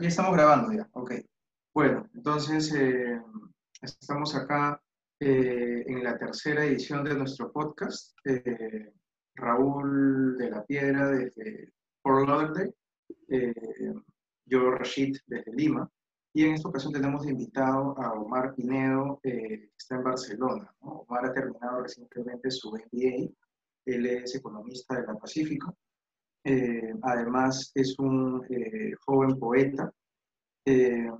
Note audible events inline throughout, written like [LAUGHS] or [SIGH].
ya estamos grabando ya, ok. Bueno, entonces eh, estamos acá eh, en la tercera edición de nuestro podcast. Eh, Raúl de la Piedra desde Fort Lauderdale, yo Rashid desde Lima. Y en esta ocasión tenemos invitado a Omar Pinedo, que está en Barcelona. Omar ha terminado recientemente su MBA, él es economista de la Pacífico eh, además, es un eh, joven poeta. Eh,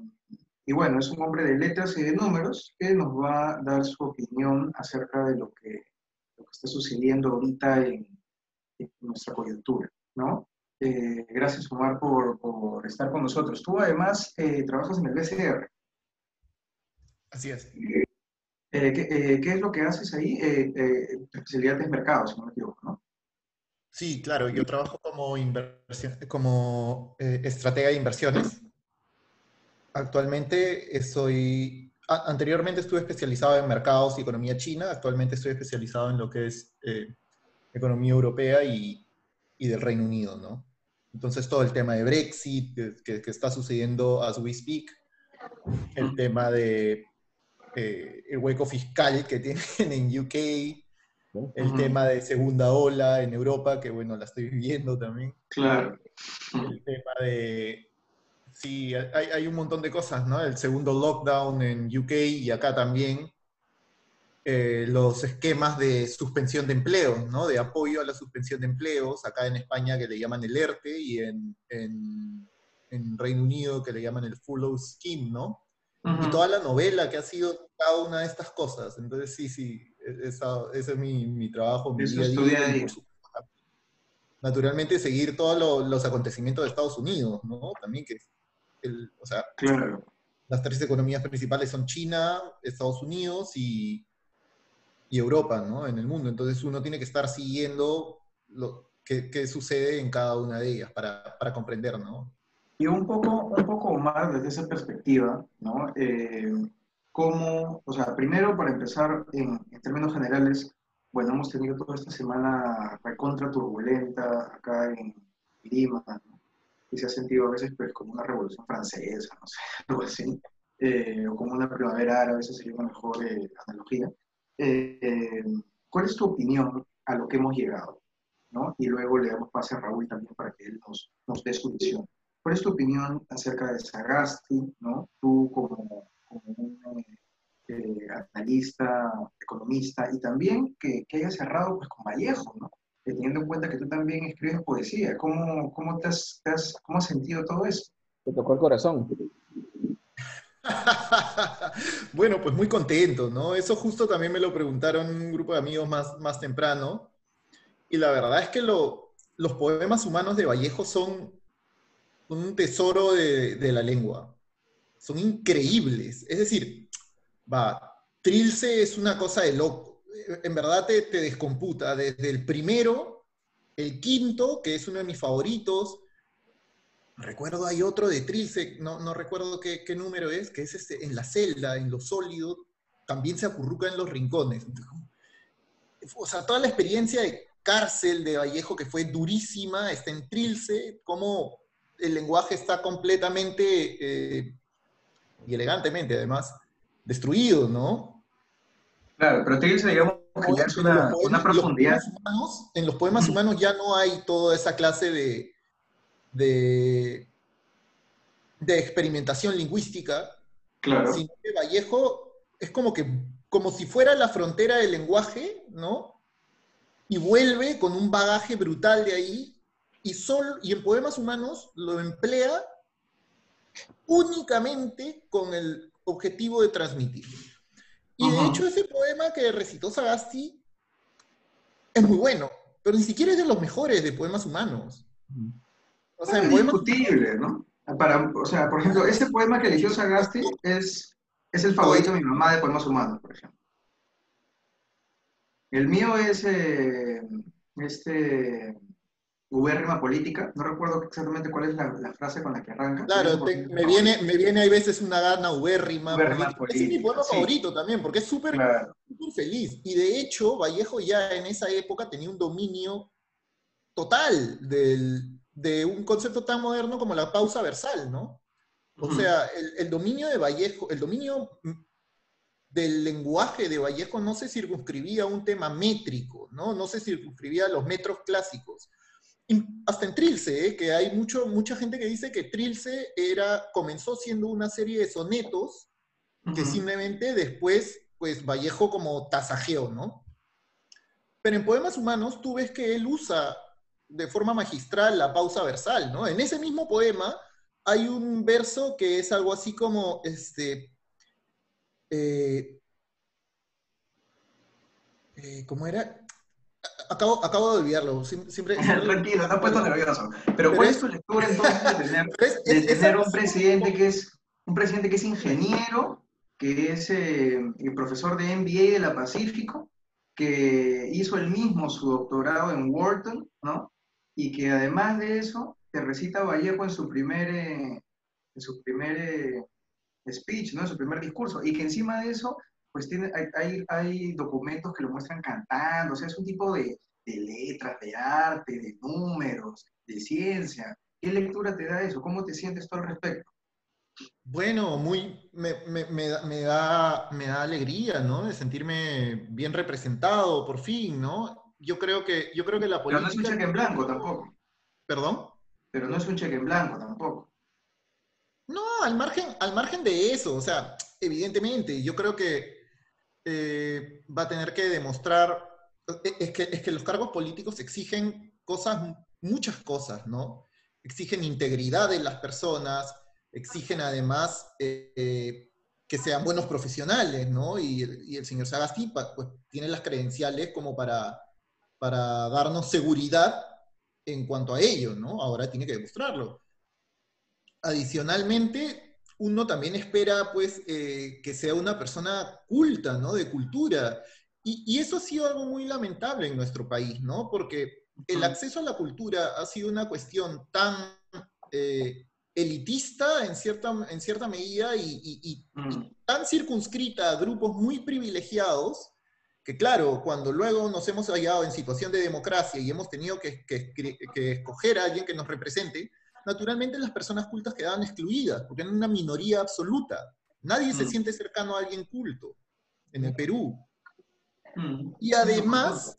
y bueno, es un hombre de letras y de números que nos va a dar su opinión acerca de lo que, lo que está sucediendo ahorita en, nuestra coyuntura, ¿no? gracias, Omar, por, por, estar con nosotros. Tú, además, trabajas en el BCR. Así es. ¿qué, ¿qué, es lo que haces ahí? especialidad de mercados, si no me equivoco, ¿no? Sí, claro, yo trabajo como, como eh, estratega de inversiones. Actualmente estoy, anteriormente estuve especializado en mercados y economía china, actualmente estoy especializado en lo que es eh, economía europea y, y, del Reino Unido, ¿no? Entonces todo el tema de Brexit, que, que está sucediendo as we speak, el tema de eh, el hueco fiscal que [LAUGHS] tienen en UK, el tema de segunda ola en Europa, que bueno, la estoy [LAUGHS] viviendo también. Claro. El tema de... Sí, hay, hay, un montón de cosas, ¿no? El segundo lockdown en UK y acá también. Eh, los esquemas de suspensión de empleos, ¿no? De apoyo a la suspensión de empleos, acá en España que le llaman el ERTE y en, en, en Reino Unido que le llaman el Furlough Scheme, ¿no? Y toda la novela que ha sido cada una de estas cosas. Entonces, sí, sí, ese es mi, mi trabajo, mi día a día. Naturalmente, seguir todos los acontecimientos de Estados Unidos, ¿no? También que, el, o sea, las tres economías principales son China, Estados Unidos y, y Europa, ¿no? En el mundo. Entonces, uno tiene que estar siguiendo lo que, qué sucede en cada una de ellas para, para comprender, ¿no? Y un poco, un poco más desde esa perspectiva, ¿no? Eh, cómo, o sea, primero para empezar en, términos generales, bueno, hemos tenido toda esta semana recontra turbulenta acá en Lima, y se ha sentido a veces pues como una revolución francesa, no sé, [LAUGHS] algo así, eh, o como una primavera árabe, esa sería una mejor eh, analogía. Eh, ¿Cuál es tu opinión a lo que hemos llegado? ¿no? Y luego le damos pase a Raúl también para que él nos, nos dé su visión. ¿Cuál es tu opinión acerca de Sagasti, ¿no? Tú como como un eh, analista, economista, y también que, que haya cerrado pues, con Vallejo, ¿no? teniendo en cuenta que tú también escribes poesía. ¿Cómo, cómo, te has, cómo has sentido todo eso? Te tocó el corazón. [LAUGHS] bueno, pues muy contento, ¿no? Eso justo también me lo preguntaron un grupo de amigos más, más temprano. Y la verdad es que lo, los poemas humanos de Vallejo son un tesoro de, de la lengua son increíbles. Es decir, va, Trilce es una cosa de loco. En verdad te, te descomputa. Desde el primero, el quinto, que es uno de mis favoritos. Recuerdo, hay otro de Trilce, no, no recuerdo qué, qué, número es, que es este, en la celda, en lo sólido, también se acurruca en los rincones. O sea, toda la experiencia de cárcel de Vallejo, que fue durísima, está en Trilce, como el lenguaje está completamente eh, y elegantemente además, destruido, ¿no? Claro, pero te dice, digamos, que ya es una, una profundidad. en los poemas humanos ya no hay toda esa clase de, de, de experimentación lingüística, claro. sino que Vallejo es como que, como si fuera la frontera del lenguaje, ¿no? Y vuelve con un bagaje brutal de ahí, y, solo, y en poemas humanos lo emplea únicamente con el objetivo de transmitir. Y de hecho ese poema que recitó Sagasti es muy bueno, pero ni siquiera es de los mejores de poemas humanos. O sea, es discutible, ¿no? Para, o sea, por ejemplo, ese poema que eligió Sagasti es, es el favorito de mi mamá de poemas humanos, por ejemplo. El mío es eh, este ubérrima política, no recuerdo exactamente cuál es la, frase con la que arranca. Claro, me, viene, me viene a veces una gana ubérrima. política. Es mi pueblo favorito también, porque es súper feliz. Y de hecho, Vallejo ya en esa época tenía un dominio total del, de un concepto tan moderno como la pausa versal, ¿no? O sea, el, dominio de Vallejo, el dominio del lenguaje de Vallejo no se circunscribía a un tema métrico, ¿no? No se circunscribía a los metros clásicos. Hasta en Trilce, ¿eh? que hay mucho, mucha gente que dice que Trilce era, comenzó siendo una serie de sonetos que simplemente después, pues Vallejo como tasajeó, ¿no? Pero en Poemas Humanos tú ves que él usa de forma magistral la pausa versal, ¿no? En ese mismo poema hay un verso que es algo así como, este, eh, eh, ¿cómo era? Acabo, acabo de olvidarlo. Siempre, [LAUGHS] Tranquilo, no he puesto nervioso. Pero, ¿cuál es tu lectura entonces de [LAUGHS] tener, un presidente que es un presidente que es ingeniero, que es eh, el profesor de MBA de la Pacífico, que hizo el mismo su doctorado en Wharton, ¿no? Y que además de eso, te recita Vallejo en su primer, en su primer speech, ¿no? En su primer discurso. Y que encima de eso, pues tiene, hay, hay, documentos que lo muestran cantando, o sea, es un tipo de, de, letras, de arte, de números, de ciencia. ¿Qué lectura te da eso? ¿Cómo te sientes tú al respecto? Bueno, muy, me, me, me, da, me da alegría, ¿no? De sentirme bien representado, por fin, ¿no? Yo creo que, yo creo que la política... Pero no es un cheque en blanco tampoco. ¿Perdón? Pero no es un cheque en blanco tampoco. No, al margen, al margen de eso, o sea, evidentemente, yo creo que eh, va a tener que demostrar, e, es que, es que los cargos políticos exigen cosas, muchas cosas, ¿no? Exigen integridad de las personas, exigen además eh, eh, que sean buenos profesionales, ¿no? Y, el señor Sagasti pues, tiene las credenciales como para, para darnos seguridad en cuanto a ello, ¿no? Ahora tiene que demostrarlo. Adicionalmente, uno también espera, pues, eh, que sea una persona culta, ¿no? De cultura. Y, eso ha sido algo muy lamentable en nuestro país, ¿no? Porque el acceso a la cultura ha sido una cuestión tan eh, elitista en cierta, en cierta medida y, tan circunscrita a grupos muy privilegiados que claro, cuando luego nos hemos hallado en situación de democracia y hemos tenido que, que, que, escoger a alguien que nos represente, naturalmente las personas cultas quedaban excluidas, porque eran una minoría absoluta. Nadie se mm. siente cercano a alguien culto en el Perú. Mm. Y además,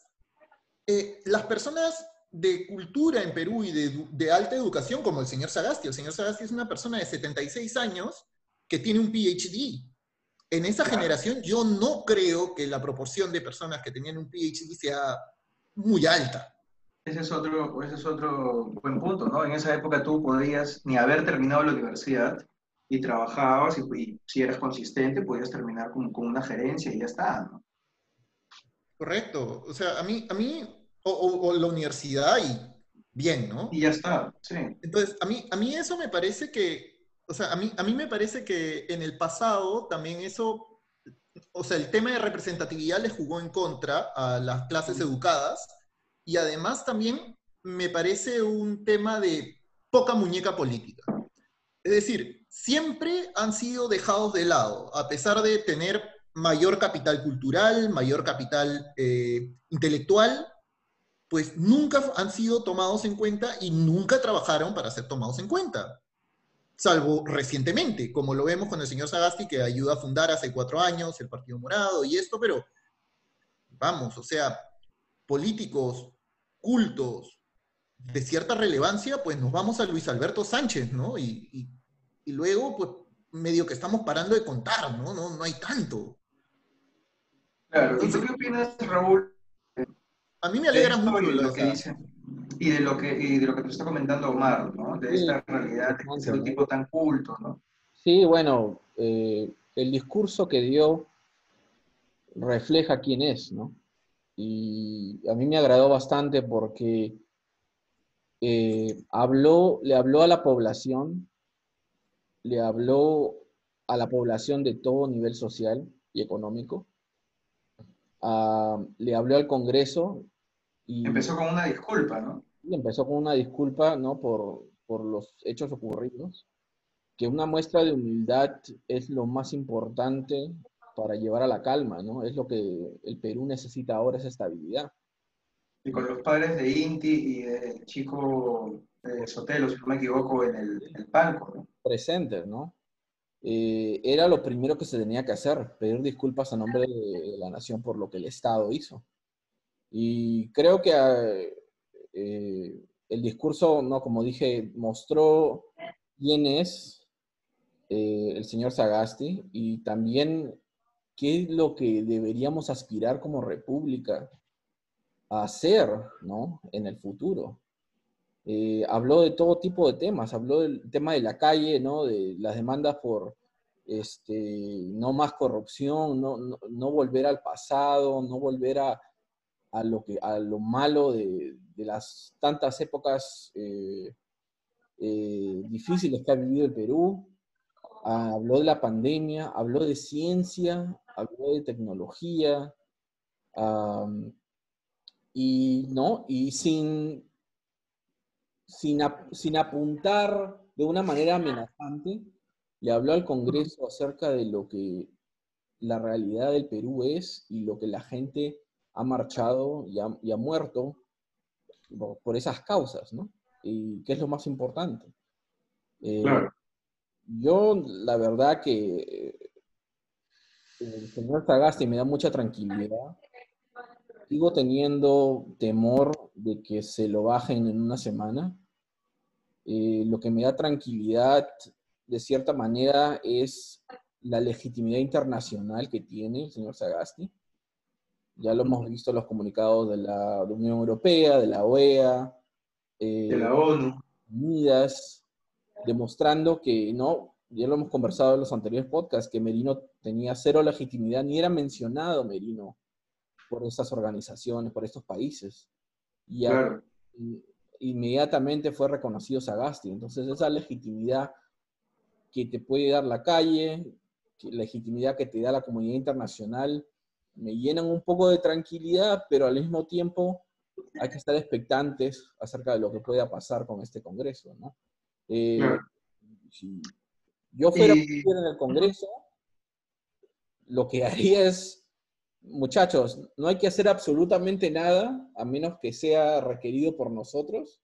eh, las personas de cultura en Perú y de, de, alta educación, como el señor Sagasti, el señor Sagasti es una persona de 76 años que tiene un PhD. En esa generación yo no creo que la proporción de personas que tenían un PhD sea muy alta. Ese es otro, ese es otro buen punto, ¿no? En esa época tú podías ni haber terminado la universidad y trabajabas y, si eras consistente podías terminar con, con, una gerencia y ya está, ¿no? Correcto. O sea, a mí, a mí o, o, la universidad y bien, ¿no? Y ya está, sí. Entonces, a mí, a mí eso me parece que, o sea, a mí, a mí me parece que en el pasado también eso, o sea, el tema de representatividad le jugó en contra a las clases educadas y además también me parece un tema de poca muñeca política. Es decir, siempre han sido dejados de lado, a pesar de tener mayor capital cultural, mayor capital eh, intelectual, pues nunca han sido tomados en cuenta y nunca trabajaron para ser tomados en cuenta. Salvo recientemente, como lo vemos con el señor Sagasti, que ayuda a fundar hace cuatro años el Partido Morado y esto, pero vamos, o sea, políticos cultos de cierta relevancia, pues nos vamos a Luis Alberto Sánchez, ¿no? Y, luego, pues, medio que estamos parando de contar, ¿no? No, no hay tanto. Claro, ¿y tú qué opinas, Raúl? A mí me alegra mucho lo que dice. Y de lo que, y de lo que te está comentando Omar, ¿no? De esta realidad de ser un tipo tan culto, ¿no? Sí, bueno, eh, el discurso que dio refleja quién es, ¿no? Y a mí me agradó bastante porque eh, habló, le habló a la población, le habló a la población de todo nivel social y económico, le habló al Congreso. Y, empezó con una disculpa, ¿no? Y empezó con una disculpa, ¿no? Por, por los hechos ocurridos, que una muestra de humildad es lo más importante para llevar a la calma, ¿no? Es lo que el Perú necesita ahora, esa estabilidad. Y con los padres de Inti y del chico eh, Sotelo, si no me equivoco, en el, palco. ¿no? Presente, ¿no? Eh, era lo primero que se tenía que hacer, pedir disculpas a nombre de, la nación por lo que el Estado hizo. Y creo que eh, el discurso, no, como dije, mostró quién es el señor Sagasti y también qué es lo que deberíamos aspirar como república a hacer, ¿no? En el futuro. Eh, habló de todo tipo de temas, habló del tema de la calle, ¿no? De las demandas por este, no más corrupción, no, no, volver al pasado, no volver a, a, lo, que, a lo malo de, de las tantas épocas eh, eh, difíciles que ha vivido el Perú. Habló de la pandemia, habló de ciencia, habló de tecnología, y, ¿no? y sin, sin, sin apuntar de una manera amenazante, le habló al Congreso acerca de lo que la realidad del Perú es y lo que la gente ha marchado y ha, muerto por, esas causas, ¿no? Y qué es lo más importante. Eh, yo, la verdad que el señor Sagasti me da mucha tranquilidad. Sigo teniendo temor de que se lo bajen en una semana. Eh, lo que me da tranquilidad, de cierta manera, es la legitimidad internacional que tiene el señor Sagasti. Ya lo hemos visto en los comunicados de la Unión Europea, de la OEA, eh, de la ONU. Unidas, demostrando que no, ya lo hemos conversado en los anteriores podcasts, que Merino tenía cero legitimidad, ni era mencionado Merino por estas organizaciones, por estos países. Y inmediatamente fue reconocido Sagasti. Entonces esa legitimidad que te puede dar la calle, legitimidad que te da la comunidad internacional, me llenan un poco de tranquilidad, pero al mismo tiempo hay que estar expectantes acerca de lo que pueda pasar con este Congreso. ¿no? Eh, yo fuera en el Congreso, lo que [LAUGHS] haría es, muchachos, no hay que hacer absolutamente nada a menos que sea requerido por nosotros.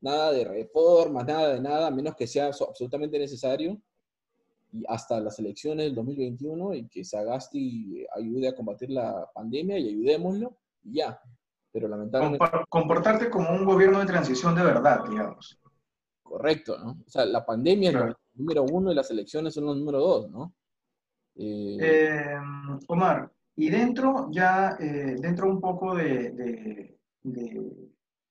Nada de reformas, nada de nada, a menos que sea absolutamente necesario. Y hasta las elecciones del 2021 y que Sagasti ayude a combatir la pandemia y ayudémoslo, y ya. Pero lamentablemente... Comportarte como un gobierno de transición de verdad, digamos. Correcto, ¿no? O sea, la pandemia es número uno y las elecciones son los número dos, ¿no? Eh, eh, Omar, y dentro ya, eh, dentro un poco de,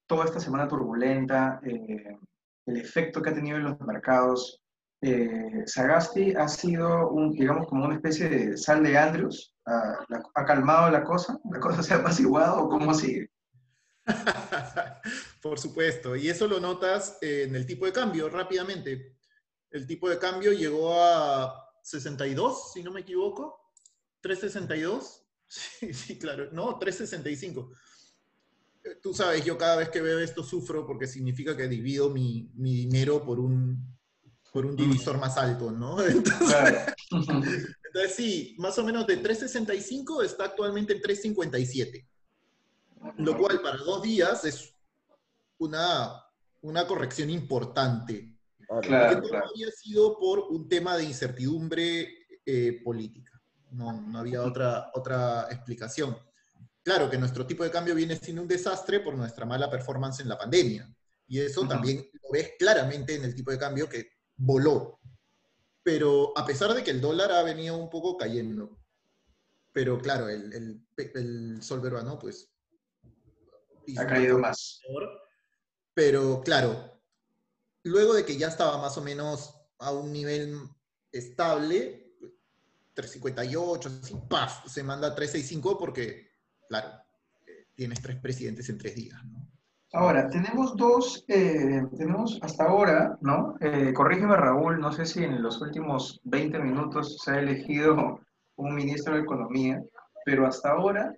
toda esta semana turbulenta, el efecto que ha tenido en los mercados, Sagasti ha sido, un, digamos, como una especie de sal de Andrews, ¿Ha, ha calmado la cosa? ¿La cosa se ha apaciguado o cómo sigue? [LAUGHS] Por supuesto, y eso lo notas en el tipo de cambio rápidamente. El tipo de cambio llegó a 62, si no me equivoco. 362. [LAUGHS] Sí, sí, claro. No, 365. Eh, tú sabes, yo cada vez que veo esto sufro porque significa que divido mi, dinero por un, por un divisor más alto, ¿no? [LAUGHS] Entonces, [LAUGHS] entonces, sí, más o menos de 365 está actualmente en 357. Lo cual para dos días es una, una corrección importante. Claro, no había sido por un tema de incertidumbre eh, política. No, no, había otra, otra explicación. Claro que nuestro tipo de cambio viene siendo un desastre por nuestra mala performance en la pandemia. Y eso también lo ves claramente en el tipo de cambio que voló. Pero a pesar de que el dólar ha venido un poco cayendo, pero claro, el, el, el sol peruano pues ha caído más. Pero claro, luego de que ya estaba más o menos a un nivel estable, 358, así, ¡paf! Se manda 365 porque, claro, tienes tres presidentes en tres días. Ahora, tenemos dos, eh, tenemos hasta ahora, ¿no? Eh, corrígeme Raúl, no sé si en los últimos 20 minutos se ha elegido un ministro de Economía, pero hasta ahora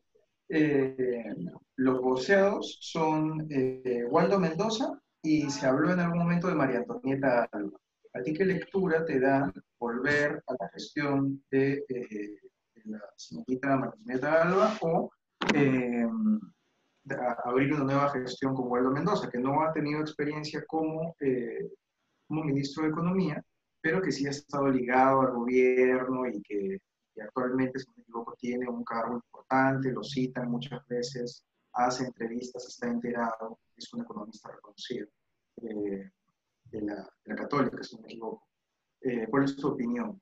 eh, los voceados son Waldo Mendoza y se habló en algún momento de María Antonieta Alba. ¿A ti qué lectura te da volver a la gestión de, eh, la señorita María Antonieta Alba o abrir una nueva gestión con Waldo Mendoza, que no ha tenido experiencia como, eh, como ministro de Economía, pero que sí ha estado ligado al gobierno y que, actualmente, si no me equivoco, tiene un cargo importante, lo citan muchas veces, hace entrevistas, está enterado, es un economista reconocido eh, de, la, de, la, Católica, si no me equivoco. Eh, ¿Cuál es tu opinión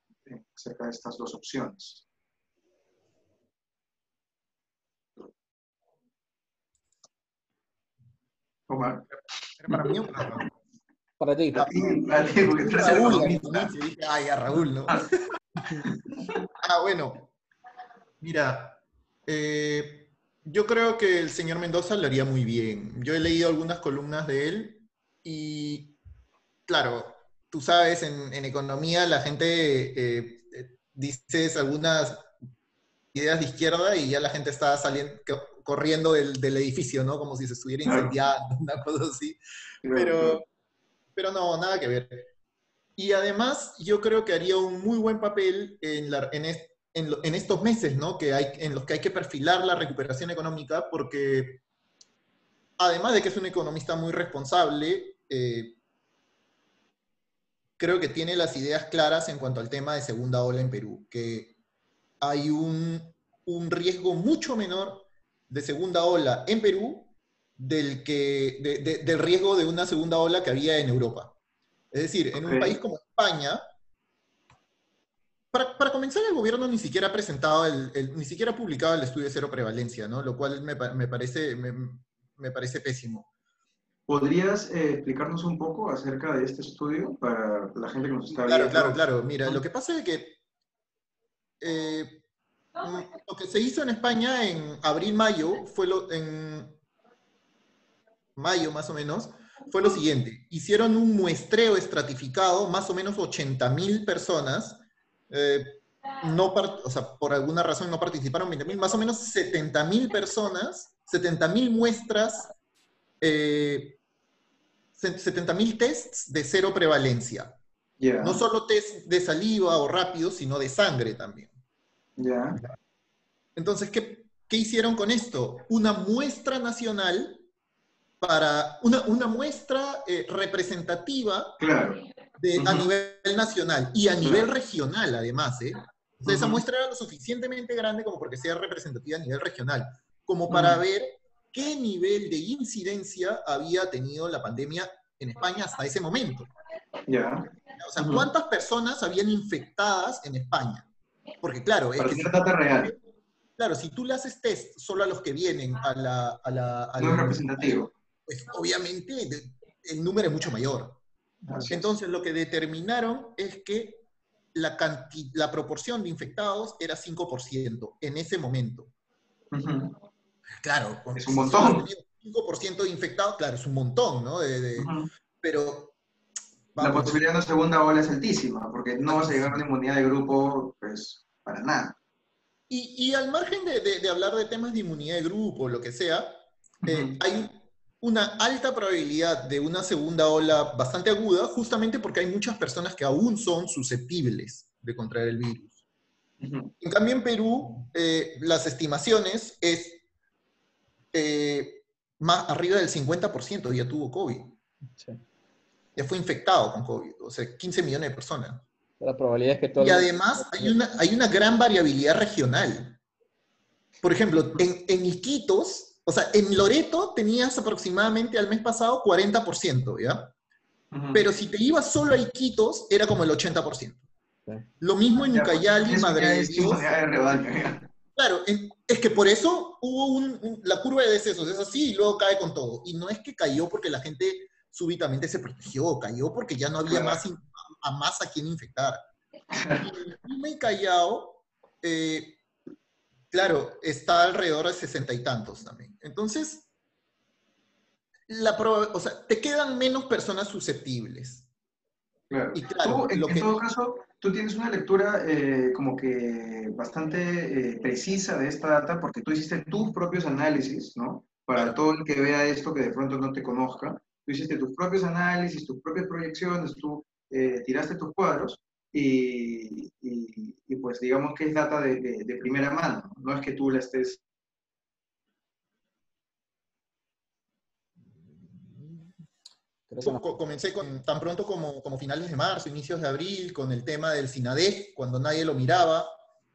acerca de estas dos opciones? Omar. Para mí Para ti. Para ti, para ti porque dije, ay, a Raúl, ¿no? [LAUGHS] ah, bueno. Mira, eh, yo creo que el señor Mendoza lo haría muy bien. Yo he leído algunas columnas de él y, claro, tú sabes, en, en economía la gente eh, eh, dices algunas ideas de izquierda y ya la gente está saliendo, co- corriendo del, del edificio, ¿no? Como si se estuviera incendiando, una cosa así. Pero, pero no, nada que ver. Y además, yo creo que haría un muy buen papel en, la- en, es- en lo- en estos meses, ¿no? Que hay, en los que hay que perfilar la recuperación económica, porque además de que es un economista muy responsable, eh, creo que tiene las ideas claras en cuanto al tema de segunda ola en Perú, que hay un, un riesgo mucho menor de segunda ola en Perú del, que, de- de- del riesgo de una segunda ola que había en Europa. Es decir, en un país como España, para, para comenzar, el gobierno ni siquiera ha presentado, el, el- ni siquiera ha publicado el estudio de cero prevalencia, ¿no? Lo cual me, pa- me parece, me, me parece pésimo. ¿Podrías eh, explicarnos un poco acerca de este estudio para la gente que nos está Claro, viendo? claro, claro. Mira, lo que pasa es que eh, mm, lo que se hizo en España en abril-mayo fue lo, en mayo más o menos, fue lo siguiente. Hicieron un muestreo estratificado, más o menos 80.000 personas. Eh, no o sea, por alguna razón no participaron 20.000, más o menos 70.000 personas, 70.000 muestras, eh, 70.000 tests de cero prevalencia. No solo test de saliva o rápido, sino de sangre también. ya, Entonces, ¿qué, qué hicieron con esto? Una muestra nacional para una, una muestra eh, representativa claro. De, a Ujú. nivel nacional y a nivel regional, además. ¿eh? O sea, esa muestra era lo suficientemente grande como porque sea representativa a nivel regional, como para ver qué nivel de incidencia había tenido la pandemia en España hasta ese momento. Ya, O sea. ¿cuántas personas habían infectadas en España? Porque claro, es que si, real, claro, si tú le haces test solo a los que vienen a la... A la al- no es representativo. Pues obviamente el número es mucho mayor. Entonces lo que determinaron es que la, proporción de infectados era 5% en ese momento. Claro, Es un montón. solo has tenido 5% de infectados, claro, es un montón, ¿no? De- de- ujú. pero... La posibilidad de una segunda ola es altísima, porque no vas a llegar a una inmunidad de grupo, pues, para nada. Y, y al margen de, hablar de temas de inmunidad de grupo o lo que sea, eh, Ujú. hay una alta probabilidad de una segunda ola bastante aguda, justamente porque hay muchas personas que aún son susceptibles de contraer el virus. Ujú. En cambio, en Perú, eh, las estimaciones es eh, más arriba del 50% ya tuvo COVID, Sí. ya fue infectado con COVID, o sea, 15 millones de personas. La probabilidad es que todo Y además hay una, hay una gran variabilidad regional. Por ejemplo, en, en Iquitos, o sea, en Loreto tenías aproximadamente al mes pasado 40%, ¿ya? Pero si te ibas solo a Iquitos, era como el 80%. Sí. Lo mismo en pues, Ucayali, Madre de Dios. Claro, es que por eso hubo un, un- la curva de decesos, es así y luego cae con todo. Y no es que cayó porque la gente súbitamente se protegió, cayó porque ya no había más in- a más a quien infectar. Y en Callao, eh, claro, está alrededor de sesenta y tantos también. Entonces, la proba- o sea, te quedan menos personas susceptibles. Claro. Y claro, Tú, en, lo en que- todo caso, tú tienes una lectura eh, como que bastante eh, precisa de esta data porque tú hiciste tus propios análisis, ¿no? Para todo el que vea esto que de pronto no te conozca, tú hiciste tus propios análisis, tus propias proyecciones, tú eh, tiraste tus cuadros y, y- y, pues digamos que es data de, de- de primera mano, no es que tú la estés comencé con, tan pronto como, como finales de marzo, inicios de abril, con el tema del SINADEF, cuando nadie lo miraba.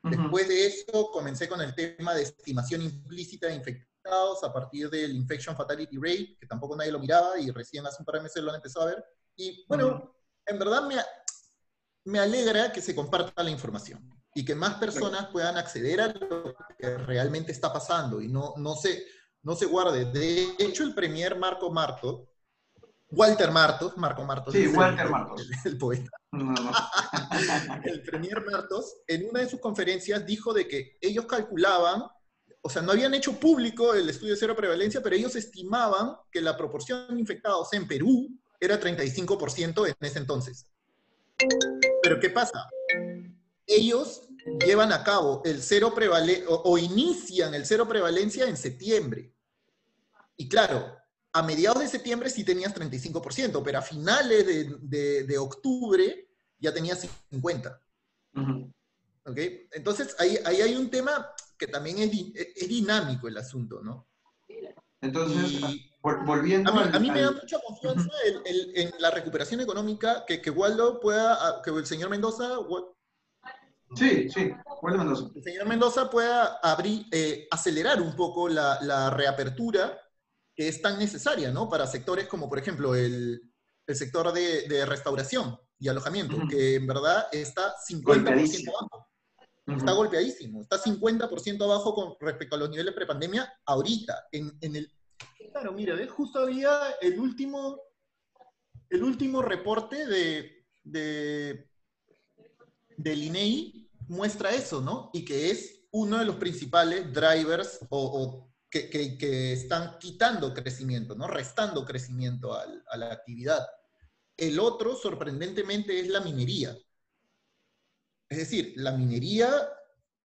Después de eso, comencé con el tema de estimación implícita de infectados a partir del Infection Fatality Rate, que tampoco nadie lo miraba y recién hace un par de meses lo han empezado a ver. Y bueno, en verdad me, me alegra que se comparta la información y que más personas puedan acceder a lo que realmente está pasando y no, no, se, no se guarde. De hecho, el premier Marco Marto, Walter Martos, Marco Martos. Sí, Walter Martos. El, poeta. [LAUGHS] el premier Martos, en una de sus conferencias, dijo de que ellos calculaban, o sea, no habían hecho público el estudio de cero prevalencia, pero ellos estimaban que la proporción de infectados en Perú era 35% en ese entonces. Pero ¿qué pasa? Ellos llevan a cabo el cero prevalencia o, inician el cero prevalencia en septiembre. Y claro, a mediados de septiembre sí tenías 35%, pero a finales de, octubre ya tenías 50%. Entonces ahí, ahí, hay un tema que también es, es dinámico el asunto, ¿no? Entonces, volviendo a mí, me da mucha confianza en la recuperación económica que, que Waldo pueda, que el señor Mendoza... Sí, sí, Waldo Mendoza. El señor Mendoza pueda abrir, eh, acelerar un poco la, la, reapertura que es tan necesaria, ¿no? Para sectores como, por ejemplo, el, el sector de, de, restauración y alojamiento, que en verdad está 50% abajo. Está golpeadísimo, está 50% abajo con respecto a los niveles prepandemia ahorita. En, en el, claro, mira, justo había el último, el último reporte de, de, del INEI muestra eso, ¿no? Y que es uno de los principales drivers o, que, que, que, están quitando crecimiento, ¿no? Restando crecimiento a la actividad. El otro, sorprendentemente, es la minería. Es decir, la minería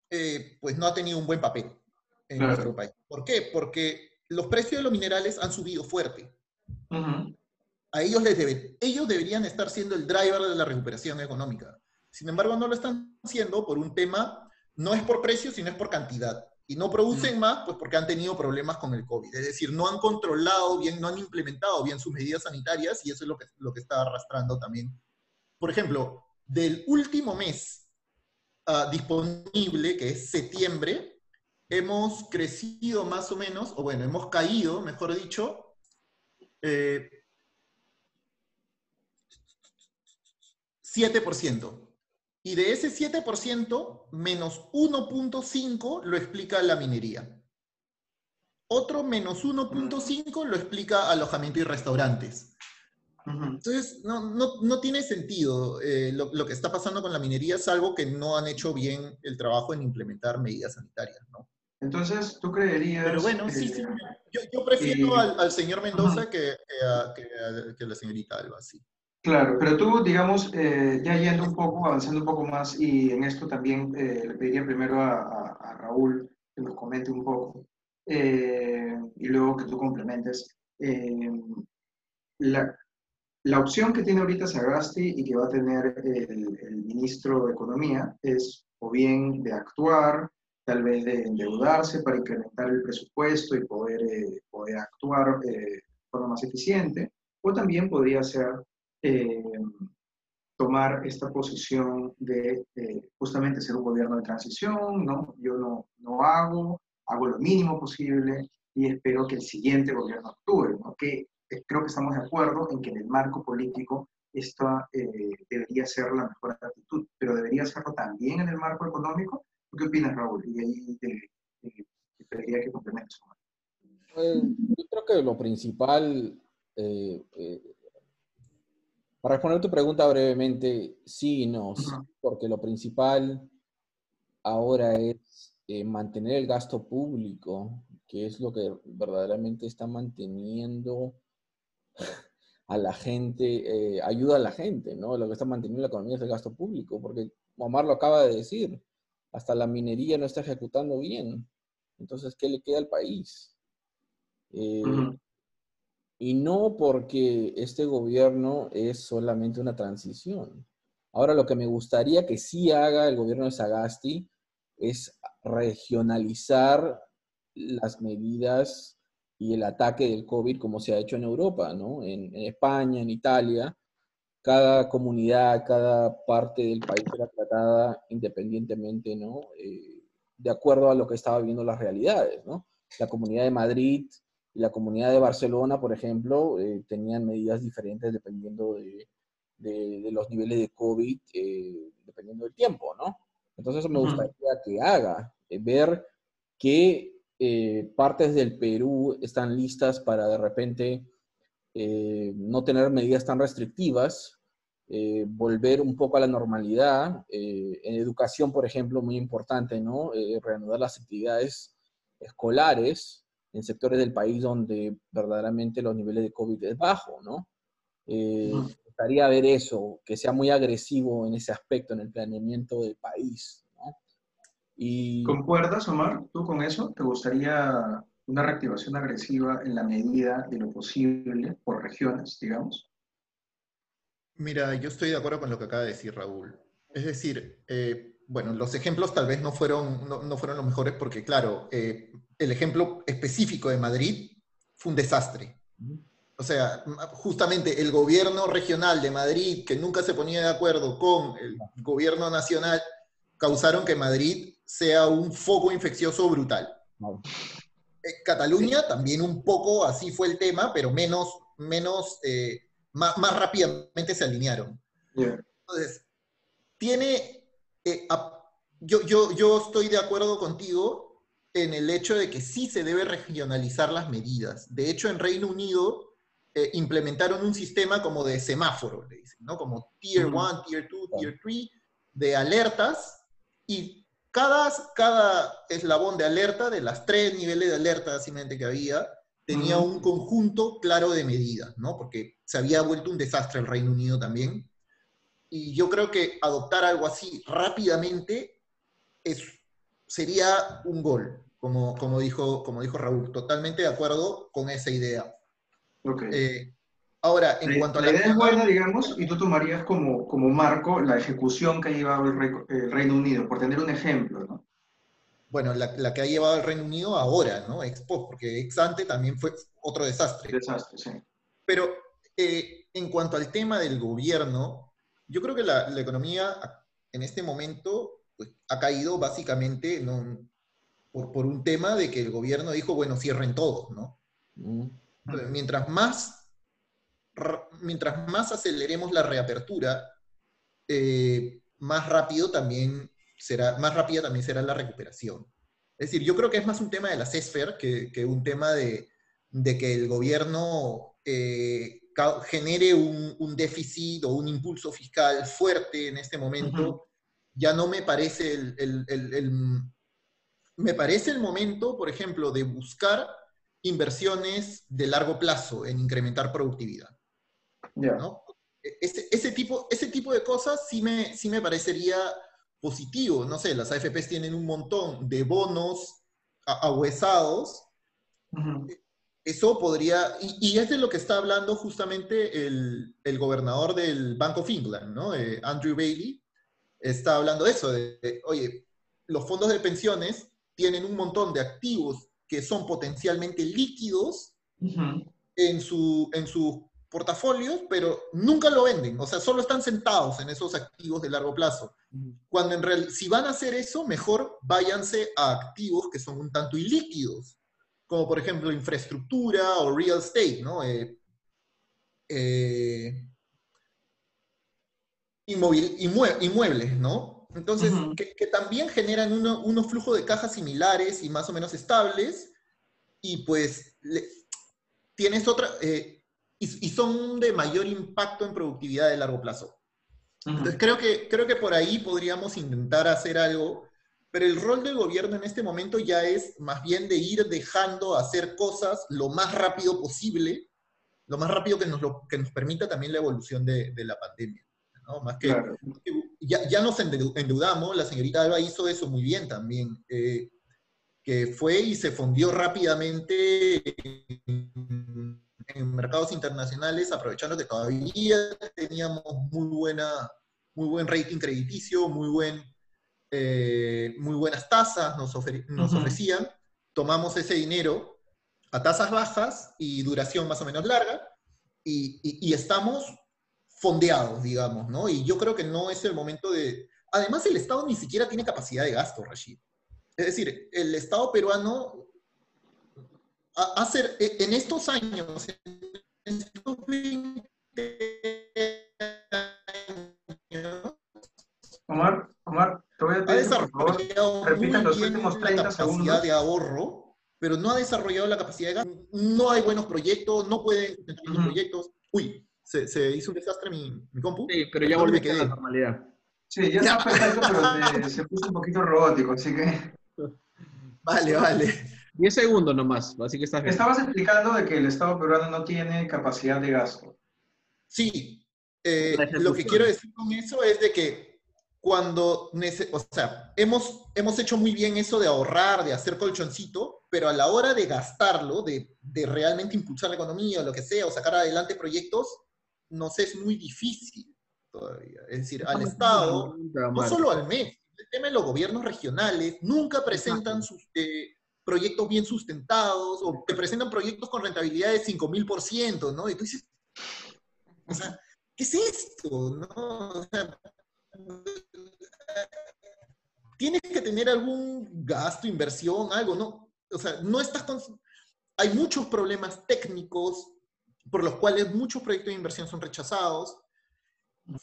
eh, pues no ha tenido un buen papel en nuestro país. ¿Por qué? Porque los precios de los minerales han subido fuerte. A ellos les deben, ellos deberían estar siendo el driver de la recuperación económica. Sin embargo, no lo están haciendo por un tema, no es por precio, sino es por cantidad. Y no producen más, pues porque han tenido problemas con el COVID. Es decir, no han controlado bien, no han implementado bien sus medidas sanitarias y eso es lo que, lo que está arrastrando también. Por ejemplo, del último mes Ah, disponible, que es septiembre, hemos crecido más o menos, o bueno, hemos caído, mejor dicho, eh, 7%. Y de ese 7%, menos 1.5 lo explica la minería. Otro menos 1.5 lo explica alojamiento y restaurantes. Entonces, no, no, no, tiene sentido eh, lo, lo, que está pasando con la minería, salvo que no han hecho bien el trabajo en implementar medidas sanitarias, ¿no? Entonces, ¿tú creerías...? Pero bueno, sí, sí. Yo, yo prefiero al, al, señor Mendoza que, que, a, que, a, que, a, la señorita Alba, sí. Claro, pero tú, digamos, eh, ya yendo un poco, avanzando un poco más, y en esto también eh, le pediría primero a, Raúl que nos comente un poco, eh, y luego que tú complementes. La, opción que tiene ahorita Sagasti y que va a tener el, ministro de Economía es o bien de actuar, tal vez de endeudarse para incrementar el presupuesto y poder, poder actuar de forma más eficiente, o también podría ser eh, tomar esta posición de eh, justamente ser un gobierno de transición, ¿no? Yo no, no hago, hago lo mínimo posible y espero que el siguiente gobierno actúe, ¿no? Que eh, creo que estamos de acuerdo en que en el marco político esta eh, debería ser la mejor actitud, pero debería serlo también en el marco económico. ¿Qué opinas, Raúl? Y ahí te, te, pediría que complementes. Eh, yo creo que lo principal, eh, eh, para responder tu pregunta brevemente, sí y no, -huh. porque lo principal ahora es mantener el gasto público, que es lo que verdaderamente está manteniendo a la gente, eh, ayuda a la gente, ¿no? Lo que está manteniendo la economía es el gasto público, porque Omar lo acaba de decir, hasta la minería no está ejecutando bien. Entonces, ¿qué le queda al país? Eh, uh -huh. Y no porque este gobierno es solamente una transición. Ahora, lo que me gustaría que sí haga el gobierno de Sagasti es regionalizar las medidas y el ataque del COVID como se ha hecho en Europa, ¿no? En, España, en Italia, cada comunidad, cada parte del país era tratada independientemente, ¿no? Eh, de acuerdo a lo que estaba viendo las realidades, ¿no? La comunidad de Madrid la comunidad de Barcelona, por ejemplo, eh, tenían medidas diferentes dependiendo de, de, los niveles de COVID, eh, dependiendo del tiempo, ¿no? Entonces eso me gustaría que haga, ver qué eh, partes del Perú están listas para de repente eh, no tener medidas tan restrictivas, eh, volver un poco a la normalidad. en educación, por ejemplo, muy importante, ¿no? reanudar las actividades escolares en sectores del país donde verdaderamente los niveles de COVID es bajo, ¿no? Me gustaría ver eso, que sea muy agresivo en ese aspecto, en el planeamiento del país. ¿Concuerdas, Omar, tú con eso? ¿Te gustaría una reactivación agresiva en la medida de lo posible por regiones, digamos? Mira, yo estoy de acuerdo con lo que acaba de decir Raúl. Es decir, eh, bueno, los ejemplos tal vez no fueron, no, fueron los mejores porque, claro, eh, el ejemplo específico de Madrid fue un desastre. O sea, justamente el gobierno regional de Madrid, que nunca se ponía de acuerdo con el gobierno nacional, causaron que Madrid sea un foco infeccioso brutal. Eh, Cataluña también un poco así fue el tema, pero menos, menos, eh, más, rápidamente se alinearon. Entonces, tiene, eh, yo, yo, yo estoy de acuerdo contigo en el hecho de que sí se debe regionalizar las medidas. De hecho, en Reino Unido implementaron un sistema como de semáforo, le dicen, ¿no? Como Tier 1, Tier 2, Tier 3, de alertas y cada, cada eslabón de alerta, de las tres niveles de alerta simplemente que había, tenía un conjunto claro de medidas, ¿no? Porque se había vuelto un desastre el Reino Unido también. Y yo creo que adoptar algo así rápidamente es, sería un gol, como, como, dijo, como dijo Raúl. Totalmente de acuerdo con esa idea. Okay. Eh, Ahora, en cuanto a la... idea es buena, digamos, y tú tomarías como, como marco la ejecución que ha llevado el, Reino Unido, por tener un ejemplo, ¿no? Bueno, la, que ha llevado el Reino Unido ahora, ¿no? Ex porque ex ante también fue otro desastre. Desastre, sí. Pero eh, en cuanto al tema del gobierno, yo creo que la, economía en este momento pues, ha caído básicamente ¿no? por, por, un tema de que el gobierno dijo, bueno, cierren todos, ¿no? Mm. mientras más mientras más aceleremos la reapertura, eh, más rápido también será, más rápida también será la recuperación. Es decir, yo creo que es más un tema de la CESFER que, un tema de, que el gobierno eh, genere un, déficit o un impulso fiscal fuerte en este momento. Ya no me parece el, me parece el momento, por ejemplo, de buscar inversiones de largo plazo en incrementar productividad. E-, ese, tipo, ese tipo de cosas sí me, sí me parecería positivo. No sé, las AFPs tienen un montón de bonos ahuesados. Eso podría, y, es de lo que está hablando justamente el, gobernador del Bank of England, ¿no? Eh, Andrew Bailey, está hablando de eso, de, oye, los fondos de pensiones tienen un montón de activos que son potencialmente líquidos en, su, en sus portafolios, pero nunca lo venden, o sea, solo están sentados en esos activos de largo plazo. Cuando en realidad, si van a hacer eso, mejor váyanse a activos que son un tanto ilíquidos, como por ejemplo infraestructura o real estate, ¿no? Eh, eh, inmuebles, ¿no? Entonces, que, también generan unos flujos de caja similares y más o menos estables, y pues tienes otra, eh, y, son de mayor impacto en productividad de largo plazo. Entonces creo que, creo que por ahí podríamos intentar hacer algo, pero el rol del gobierno en este momento ya es más bien de ir dejando hacer cosas lo más rápido posible, lo más rápido que nos, lo, que nos permita también la evolución de, de la pandemia. ¿no? Más que, ya, ya, nos endeudamos, la señorita Alba hizo eso muy bien también, eh, que fue y se fundió rápidamente en mercados internacionales, aprovechando que todavía teníamos muy, buena, muy buen rating crediticio, muy, buen, eh, muy buenas tasas nos, nos ofrecían, tomamos ese dinero, a tasas bajas y duración más o menos larga, y, y, estamos fondeados, digamos, ¿no? Y yo creo que no es el momento de... Además, el Estado ni siquiera tiene capacidad de gasto, Rashid. Es decir, el Estado peruano hacer en estos años, en estos 20 años, Omar, Omar, te voy a pedir, por favor, repita los últimos 30 la capacidad de ahorro, pero no ha desarrollado la capacidad de gasto. No hay buenos proyectos, no pueden tener uh proyectos. Uy, se, se, hizo un desastre mi, mi compu. Sí, pero ya volví a la normalidad. Sí, ya está [LAUGHS] perfecto, pero se puso un poquito robótico, así que... Vale, vale. 10 segundos nomás, así que estás bien. Estabas explicando de que el Estado peruano no tiene capacidad de gasto. Sí, eh, lo que quiero decir con eso es de que cuando, o sea, hemos, hemos hecho muy bien eso de ahorrar, de hacer colchoncito, pero a la hora de gastarlo, de, de realmente impulsar la economía o lo que sea, o sacar adelante proyectos, nos es muy difícil todavía. Es decir, al Estado, no solo al mes, el tema de los gobiernos regionales, nunca presentan sus, eh, proyectos bien sustentados o te presentan proyectos con rentabilidad de 5000%, ¿no? Y tú dices, o sea, ¿qué es esto? ¿no? O sea, tienes que tener algún gasto, inversión, algo, ¿no? O sea, no estás con... Hay muchos problemas técnicos por los cuales muchos proyectos de inversión son rechazados.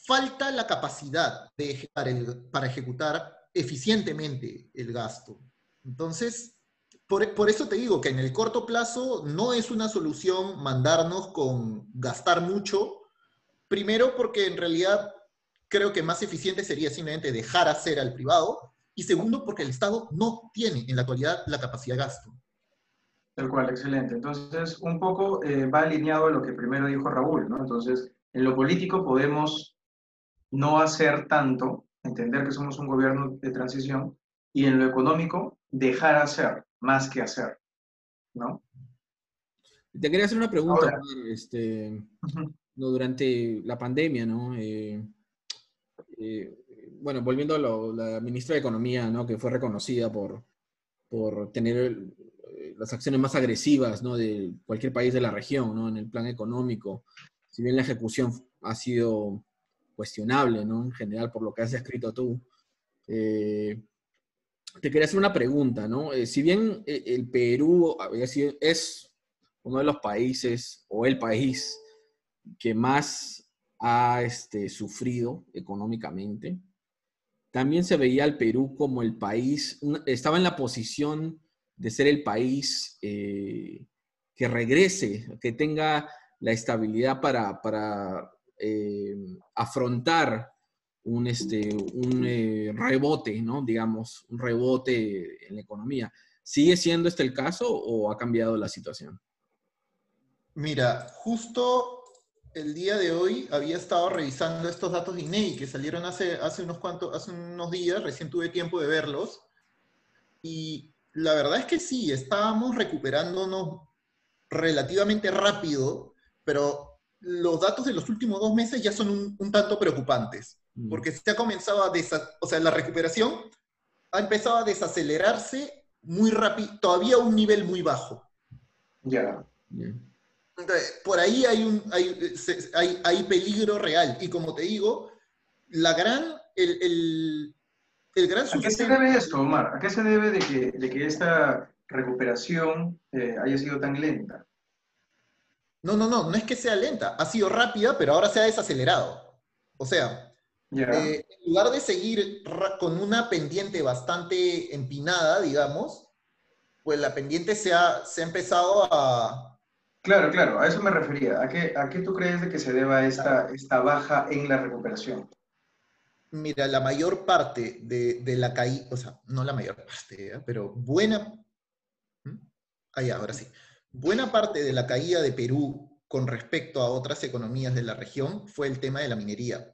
Falta la capacidad de ejecutar para ejecutar eficientemente el gasto. Entonces, por, eso te digo que en el corto plazo no es una solución mandarnos con gastar mucho. Primero porque en realidad creo que más eficiente sería simplemente dejar hacer al privado. Y segundo porque el Estado no tiene en la actualidad la capacidad de gasto. Tal cual, excelente. Entonces, un poco eh, va alineado a lo que primero dijo Raúl, ¿no? Entonces, en lo político podemos no hacer tanto, entender que somos un gobierno de transición, y en lo económico dejar hacer más que hacer, ¿no? Te quería hacer una pregunta, este, no, durante la pandemia, ¿no? Eh, eh, bueno, volviendo a la ministra de Economía, ¿no? Que fue reconocida por, por tener eh, las acciones más agresivas, ¿no? De cualquier país de la región, ¿no? En el plan económico. Si bien la ejecución ha sido cuestionable, ¿no? En general, por lo que has escrito tú. Eh, te quería hacer una pregunta, ¿no? Si bien el Perú es uno de los países o el país que más ha este, sufrido económicamente, también se veía al Perú como el país, estaba en la posición de ser el país eh, que regrese, que tenga la estabilidad para, para afrontar un, este, un eh, rebote, ¿no? Digamos, un rebote en la economía. ¿Sigue siendo este el caso o ha cambiado la situación? Mira, justo el día de hoy había estado revisando estos datos de INEI que salieron hace, hace, unos cuantos, hace unos días, recién tuve tiempo de verlos. Y la verdad es que sí, estábamos recuperándonos relativamente rápido, pero los datos de los últimos dos meses ya son un tanto preocupantes. Mm. porque se ha comenzado a, o sea, la recuperación ha empezado a desacelerarse muy rápido, todavía a un nivel muy bajo. Ya. Por ahí hay, un, hay, hay, hay, peligro real. Y como te digo, la gran, el, el, el gran ¿A qué se debe esto, Omar? ¿A qué se debe de que, de que esta recuperación eh, haya sido tan lenta? No, no, no, no es que sea lenta, ha sido rápida, pero ahora se ha desacelerado. O sea, eh, en lugar de seguir con una pendiente bastante empinada, digamos, pues la pendiente se ha, se ha empezado a... Claro, claro, a eso me refería. ¿A qué, a qué tú crees de que se deba esta, esta baja en la recuperación? Mira, la mayor parte de, de la caída, o sea, no la mayor parte, ¿eh? pero buena... ¿Mm? Ahí, ahora sí. Buena parte de la caída de Perú con respecto a otras economías de la región fue el tema de la minería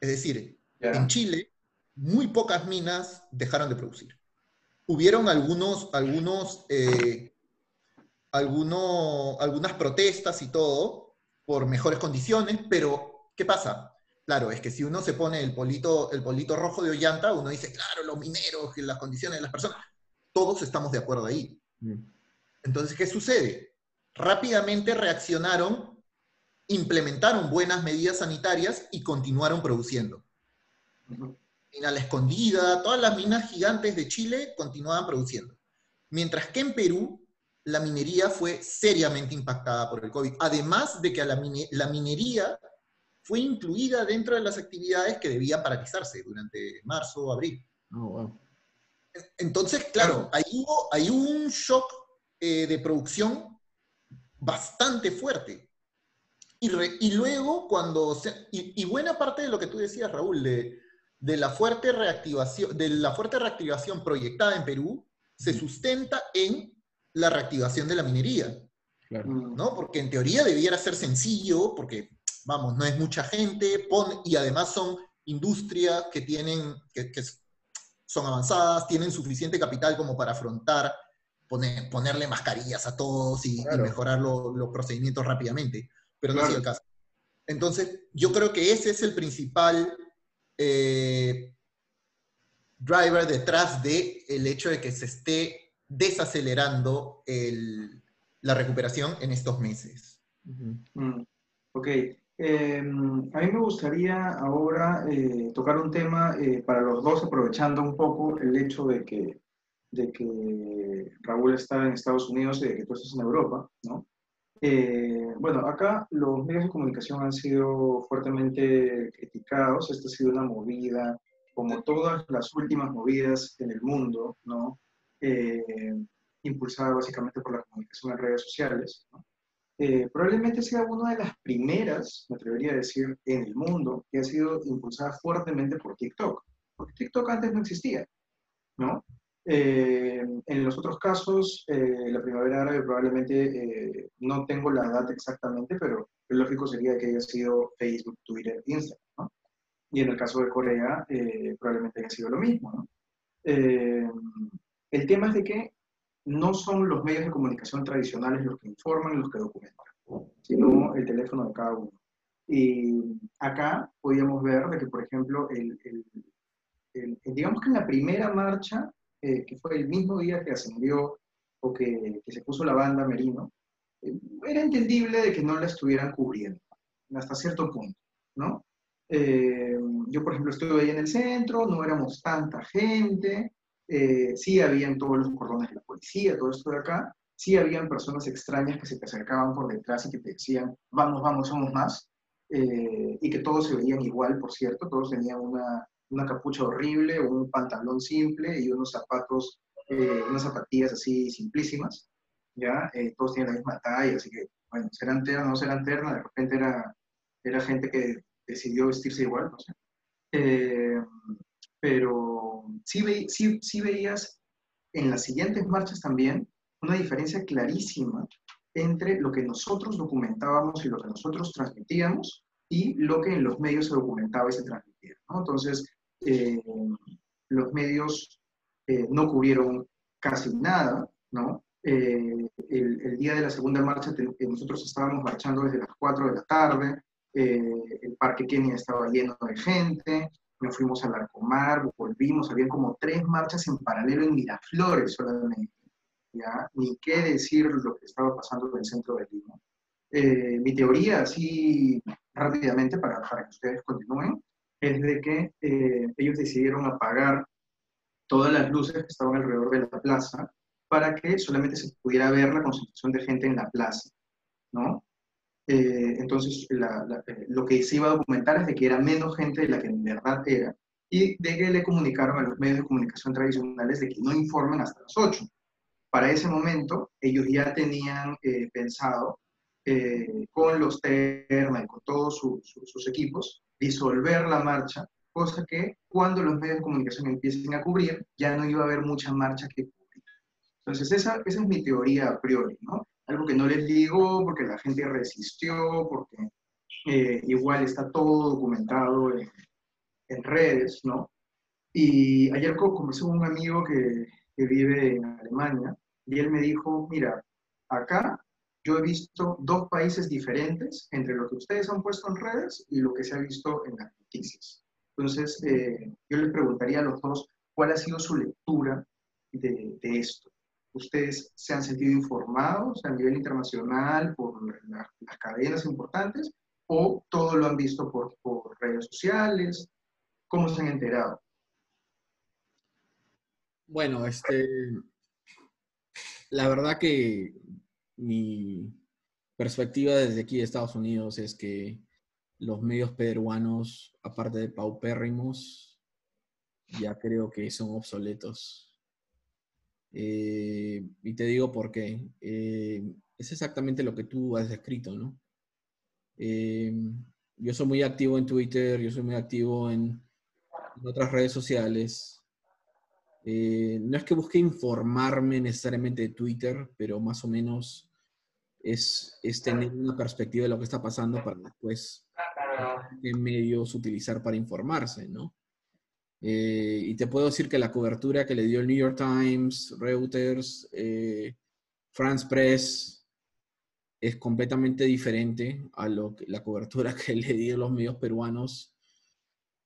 es decir, en Chile, muy pocas minas dejaron de producir. Hubieron algunos, algunos, eh, algunas protestas y todo por mejores condiciones, pero ¿qué pasa? Claro, es que si uno se pone el polito, el polito rojo de Ollanta, uno dice, claro, los mineros, las condiciones de las personas, todos estamos de acuerdo ahí. Mm. Entonces, ¿qué sucede? Rápidamente reaccionaron, implementaron buenas medidas sanitarias y continuaron produciendo. Mina la escondida, todas las minas gigantes de Chile continuaban produciendo. Mientras que en Perú, la minería fue seriamente impactada por el COVID. Además de que la, la minería fue incluida dentro de las actividades que debían paralizarse durante marzo o abril. Oh, Entonces, claro, ahí hubo, un shock eh, de producción bastante fuerte. Y, luego, cuando... y, buena parte de lo que tú decías, Raúl, de, de, la fuerte reactivación, de la fuerte reactivación proyectada en Perú, se sustenta en la reactivación de la minería. ¿no? Porque en teoría debiera ser sencillo, porque vamos, no es mucha gente, y además son industrias que tienen, que, son avanzadas, tienen suficiente capital como para afrontar, poner, ponerle mascarillas a todos y, mejorar los procedimientos rápidamente. Pero no es el caso. Entonces, yo creo que ese es el principal eh, driver detrás del el hecho de que se esté desacelerando la recuperación en estos meses. Mm, ok, Em, a mí me gustaría ahora eh, tocar un tema eh, para los dos, aprovechando un poco el hecho de que, de que Raúl está en Estados Unidos y de que tú estás en Europa, ¿no? Eh, bueno, acá los medios de comunicación han sido fuertemente criticados, esta ha sido una movida, como todas las últimas movidas en el mundo, ¿no? Impulsada básicamente por la comunicación en redes sociales. Eh, probablemente sea una de las primeras, me atrevería a decir, en el mundo que ha sido impulsada fuertemente por TikTok. Porque TikTok antes no existía, ¿no? Eh, en los otros casos, eh, la primavera árabe probablemente, no tengo la data exactamente, pero lo lógico sería que haya sido Facebook, Twitter, Instagram. Y en el caso de Corea, probablemente haya sido lo mismo, ¿no? El tema es de que no son los medios de comunicación tradicionales los que informan y los que documentan, sino el teléfono de cada uno. Y acá podíamos ver de que, por ejemplo, el, digamos que en la primera marcha, eh, que fue el mismo día que ascendió o que, se puso la banda Merino, eh, era entendible de que no la estuvieran cubriendo, hasta cierto punto, ¿no? Eh, yo, por ejemplo, estuve ahí en el centro, no éramos tanta gente, eh, sí habían todos los cordones de la policía, todo esto de acá, sí habían personas extrañas que se te acercaban por detrás y que te decían, vamos, vamos, somos más, eh, y que todos se veían igual, por cierto, todos tenían una, una capucha horrible, un pantalón simple y unos zapatos, eh, unas zapatillas así simplísimas, ¿ya? todos tenían la misma talla, así que, bueno, serán terna no serán terna, de repente era, era gente que decidió vestirse igual, no sé. Pero sí, veías en las siguientes marchas también una diferencia clarísima entre lo que nosotros documentábamos y lo que nosotros transmitíamos y lo que en los medios se documentaba y se transmitía. Entonces, eh, los medios eh, no cubrieron casi nada, ¿no? Eh, el, día de la segunda marcha nosotros estábamos marchando desde las 4 de la tarde, el Parque Kenia estaba lleno de gente, nos fuimos al Arcomar, volvimos, había como tres marchas en paralelo en Miraflores solamente, ¿ya? Ni qué decir lo que estaba pasando en el centro de Lima. Eh, mi teoría, así rápidamente, para, para, que ustedes continúen, es de que eh, ellos decidieron apagar todas las luces que estaban alrededor de la plaza para que solamente se pudiera ver la concentración de gente en la plaza, ¿no? Eh, entonces, eh, lo que se iba a documentar es de que era menos gente de la que en verdad era y de que le comunicaron a los medios de comunicación tradicionales de que no informen hasta las 8. Para ese momento, ellos ya tenían eh, pensado, con los TERMA y con todos sus equipos, disolver la marcha, cosa que cuando los medios de comunicación empiecen a cubrir, ya no iba a haber mucha marcha que cubrir. Entonces, esa, esa es mi teoría a priori, ¿no? Algo que no les digo porque la gente resistió, porque eh, igual está todo documentado en, redes, ¿no? Y ayer conversé con un amigo que, que, vive en Alemania y él me dijo, mira, acá yo he visto dos países diferentes entre lo que ustedes han puesto en redes y lo que se ha visto en las noticias. Entonces, eh, yo les preguntaría a los dos cuál ha sido su lectura de, de esto ¿Ustedes se han sentido informados a nivel internacional por la- las cadenas importantes o todo lo han visto por, por redes sociales? ¿Cómo se han enterado? Bueno, este, la verdad que mi perspectiva desde aquí de Estados Unidos es que los medios peruanos, aparte de paupérrimos, ya creo que son obsoletos. Eh, y te digo por qué. Eh, es exactamente lo que tú has descrito, ¿no? Eh, yo soy muy activo en Twitter, yo soy muy activo en, en otras redes sociales. Eh, no es que busque informarme necesariamente de Twitter, pero más o menos es, es tener una perspectiva de lo que está pasando para después qué medios utilizar para informarse, ¿no? Eh, y te puedo decir que la cobertura que le dio el New York Times, Reuters, eh, France Press es completamente diferente a lo que, la cobertura [LAUGHS] que le dieron los medios peruanos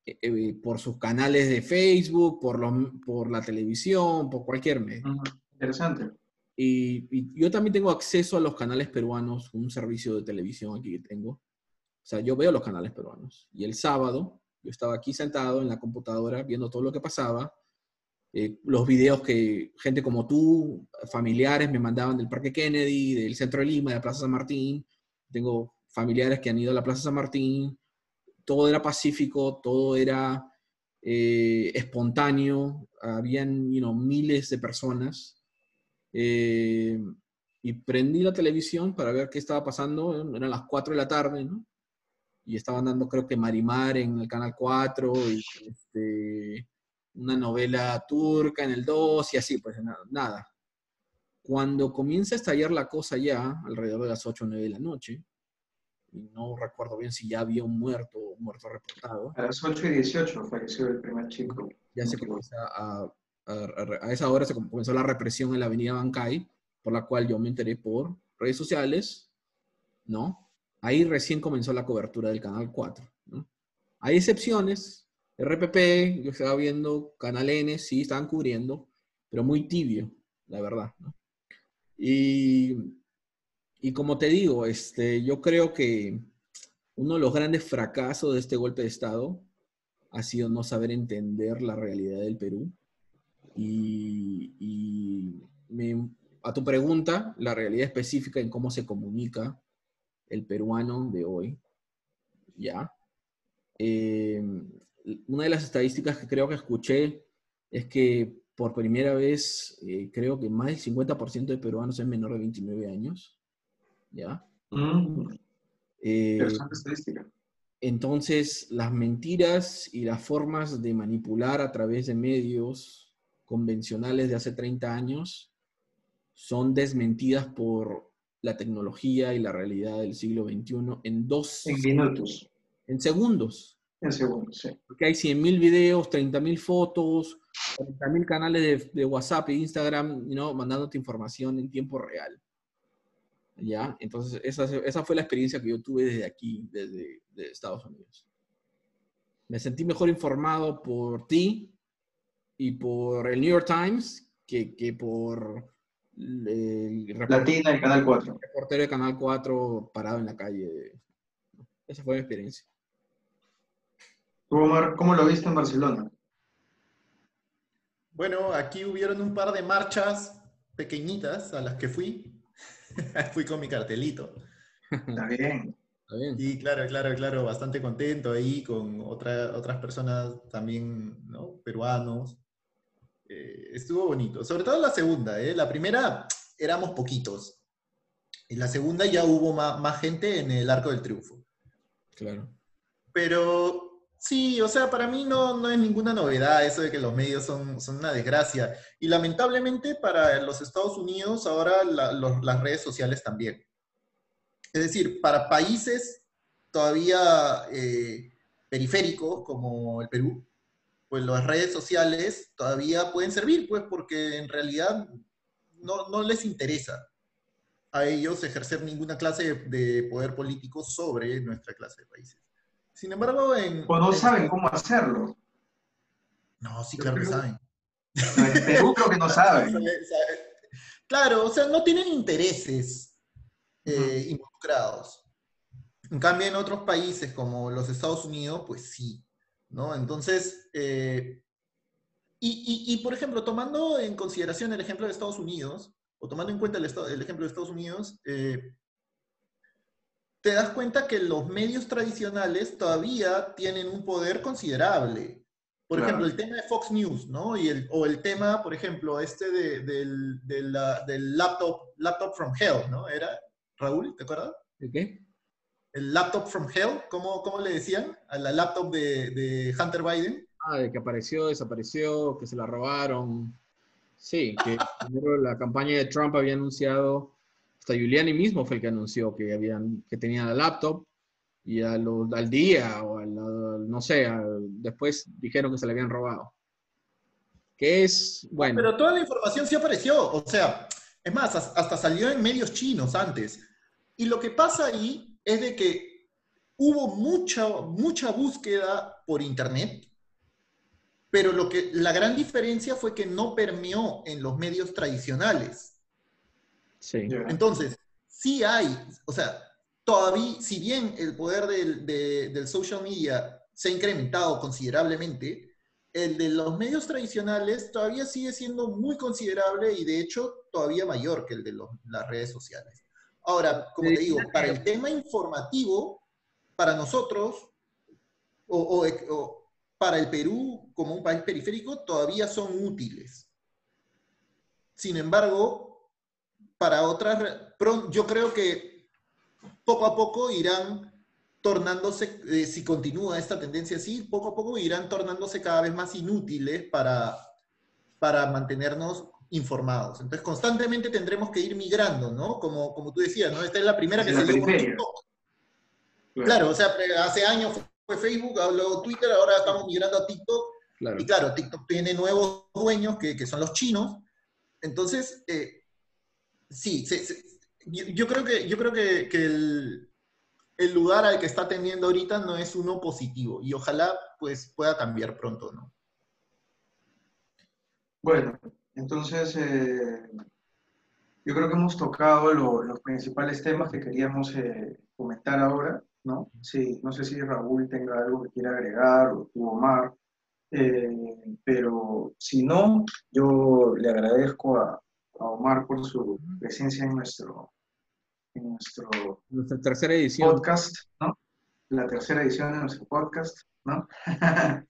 eh, por sus canales de Facebook, por, los, por la televisión, por cualquier medio. Interesante. Y, y yo también tengo acceso a los canales peruanos, un servicio de televisión aquí que tengo. O sea, yo veo los canales peruanos. Y el sábado yo estaba aquí sentado en la computadora viendo todo lo que pasaba. eh, los videos que gente como tú, familiares, me mandaban del Parque Kennedy, del Centro de Lima, de la Plaza San Martín. Tengo familiares que han ido a la Plaza San Martín. Todo era pacífico, todo era eh, espontáneo. Habían you miles de personas. Eh, y prendí la televisión para ver qué estaba pasando. Eran las 4 de la tarde, ¿no? Y estaban dando, creo que Marimar en el canal 4 y este, una novela turca en el 2 y así, pues nada. Cuando comienza a estallar la cosa ya, alrededor de las 8 o 9 de la noche, y no recuerdo bien si ya había un muerto o un muerto reportado, A las 8 y 18 falleció el primer chico. ya se comienza a, a- a esa hora se comenzó la represión en la avenida Bancay, por la cual yo me enteré por redes sociales, ¿no? Ahí recién comenzó la cobertura del Canal 4, ¿no? Hay excepciones, RPP, yo estaba viendo, Canal N, sí, estaban cubriendo, pero muy tibio, la verdad. Y, y como te digo, este, yo creo que uno de los grandes fracasos de este golpe de Estado ha sido no saber entender la realidad del Perú. Y, y a tu pregunta, la realidad específica en cómo se comunica el peruano de hoy, ¿ya? Eh, una de las estadísticas que creo que escuché es que por primera vez, eh, creo que más del 50% de peruanos es menor de 29 años, ¿ya? Mm, Eh, interesante estadística. entonces, las mentiras y las formas de manipular a través de medios convencionales de hace 30 años son desmentidas por la tecnología y la realidad del siglo XXI en dos, En minutos, en segundos. en segundos, sí. Porque hay 100.000 videos, 30.000 fotos, 40.000 canales de, de WhatsApp e Instagram, ¿no? mandándote información en tiempo real. ¿Ya? Entonces, esa, esa fue la experiencia que yo tuve desde aquí, desde, desde Estados Unidos. Me sentí mejor informado por ti y por el New York Times que, que por el Latina, el Canal 4. reportero de Canal 4 parado en la calle. Esa fue mi experiencia. Omar, ¿cómo lo viste en Barcelona? Bueno, aquí hubieron un par de marchas pequeñitas a las que fui. [LAUGHS] fui con mi cartelito. Está bien. Está bien. Y claro, claro, claro, bastante contento ahí con otra- otras personas también, ¿no? Peruanos. Eh, estuvo bonito. Sobre todo la segunda, ¿eh? La primera éramos poquitos. Y la segunda ya hubo más, gente en el Arco del Triunfo. Claro. Pero sí, o sea, para mí no, no es ninguna novedad eso de que los medios son, son una desgracia. Y lamentablemente para los Estados Unidos ahora la- los- las redes sociales también. Es decir, para países todavía eh, periféricos como el Perú, pues las redes sociales todavía pueden servir, pues porque en realidad no, no les interesa a ellos ejercer ninguna clase de, de poder político sobre nuestra clase de países. Sin embargo, en... O no en- saben cómo hacerlo. No, sí, claro que saben. En Perú creo que no [LAUGHS] saben. Sabe- sabe- Claro, o sea, no tienen intereses eh, involucrados. En cambio, en otros países como los Estados Unidos, pues sí, ¿no? Entonces, eh, y, por ejemplo, tomando en consideración el ejemplo de Estados Unidos, o tomando en cuenta el, ejemplo de Estados Unidos, eh, te das cuenta que los medios tradicionales todavía tienen un poder considerable. Por ejemplo, el tema de Fox News, ¿no? Y el, o el tema, por ejemplo, este de, del, del, laptop, laptop from hell, ¿no? Era, Raúl, ¿te acuerdas? ¿El qué? El laptop from hell, ¿cómo, cómo le decían? A la laptop de, de Hunter Biden. Ah, de que apareció, desapareció, que se la robaron. Sí, que [LAUGHS] primero la campaña de Trump había anunciado, hasta Giuliani mismo fue el que anunció que, habían, que tenía la laptop, y al día o al, no sé, después dijeron que se le habían robado. Que es, bueno. Pero toda la información sí apareció, o sea, es más, hasta salió en medios chinos antes. Y lo que pasa ahí es de que hubo mucha, mucha búsqueda por internet, pero lo que, la gran diferencia fue que no permeó en los medios tradicionales. Sí. Entonces, sí hay, o sea, todavía, si bien el poder del, social media se ha incrementado considerablemente, el de los medios tradicionales todavía sigue siendo muy considerable y de hecho todavía mayor que el de las redes sociales. Ahora, como te digo, para el tema informativo, para nosotros, o, para el Perú como un país periférico, todavía son útiles. Sin embargo, para otras, yo creo que poco a poco irán tornándose, eh, si continúa esta tendencia así, poco a poco irán tornándose cada vez más inútiles para, para mantenernos informados. Entonces, constantemente tendremos que ir migrando, ¿no? Como, como tú decías, ¿no? Esta es la primera que se dio por TikTok. Claro. o sea, hace años fue Facebook, luego Twitter, ahora estamos migrando a TikTok. Y claro, TikTok tiene nuevos dueños que, que son los chinos. Entonces, eh, sí, se, yo, creo que, yo creo que, el, lugar al que está teniendo ahorita no es uno positivo y ojalá pues pueda cambiar pronto, ¿no? Bueno, entonces eh, yo creo que hemos tocado los principales temas que queríamos eh, comentar ahora, ¿no? Sí, no sé si Raúl tenga algo que quiera agregar o tú, Omar, eh, pero si no, yo le agradezco a, a Omar por su presencia en nuestro, en nuestro nuestra tercera edición. podcast, ¿no? La tercera edición de nuestro podcast, ¿no? [LAUGHS]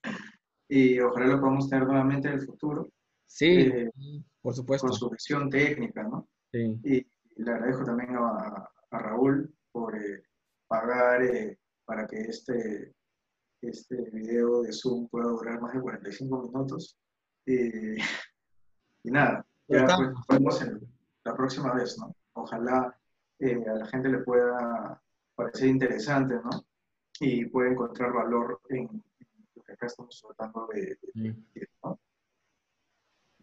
y ojalá lo podamos tener nuevamente en el futuro. Sí, eh, por supuesto. Con su visión técnica, ¿no? Sí. Y le agradezco también a, a Raúl por eh, pagar eh, para que este, este video de Zoom pueda durar más de 45 minutos. y nada, ya pues, nos vemos la próxima vez, ¿no? Ojalá a la gente le pueda parecer interesante, ¿no? Y pueda encontrar valor en, lo que acá estamos tratando de, ¿no?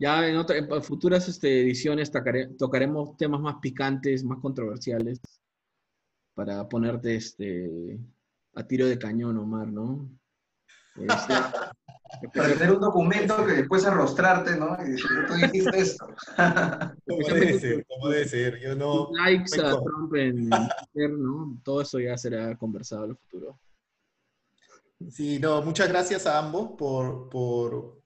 Ya en, en futuras este, ediciones tocaremos temas más picantes, más controversiales, para ponerte este, a tiro de cañón, Omar, ¿no? Este, [LAUGHS] para tener un documento que después arrostrarte, ¿no? Y decir, tú dijiste esto. [LAUGHS] ¿Cómo debe ser? ¿Cómo debe ser? Yo no... Likes a Trump en Twitter, ¿no? Todo eso ya será conversado en el futuro. Sí, no, muchas gracias a ambos por, por,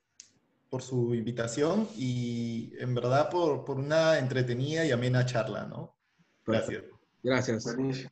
por su invitación y en verdad por, por, una entretenida y amena charla, ¿no? Gracias. Gracias. Buenísimo.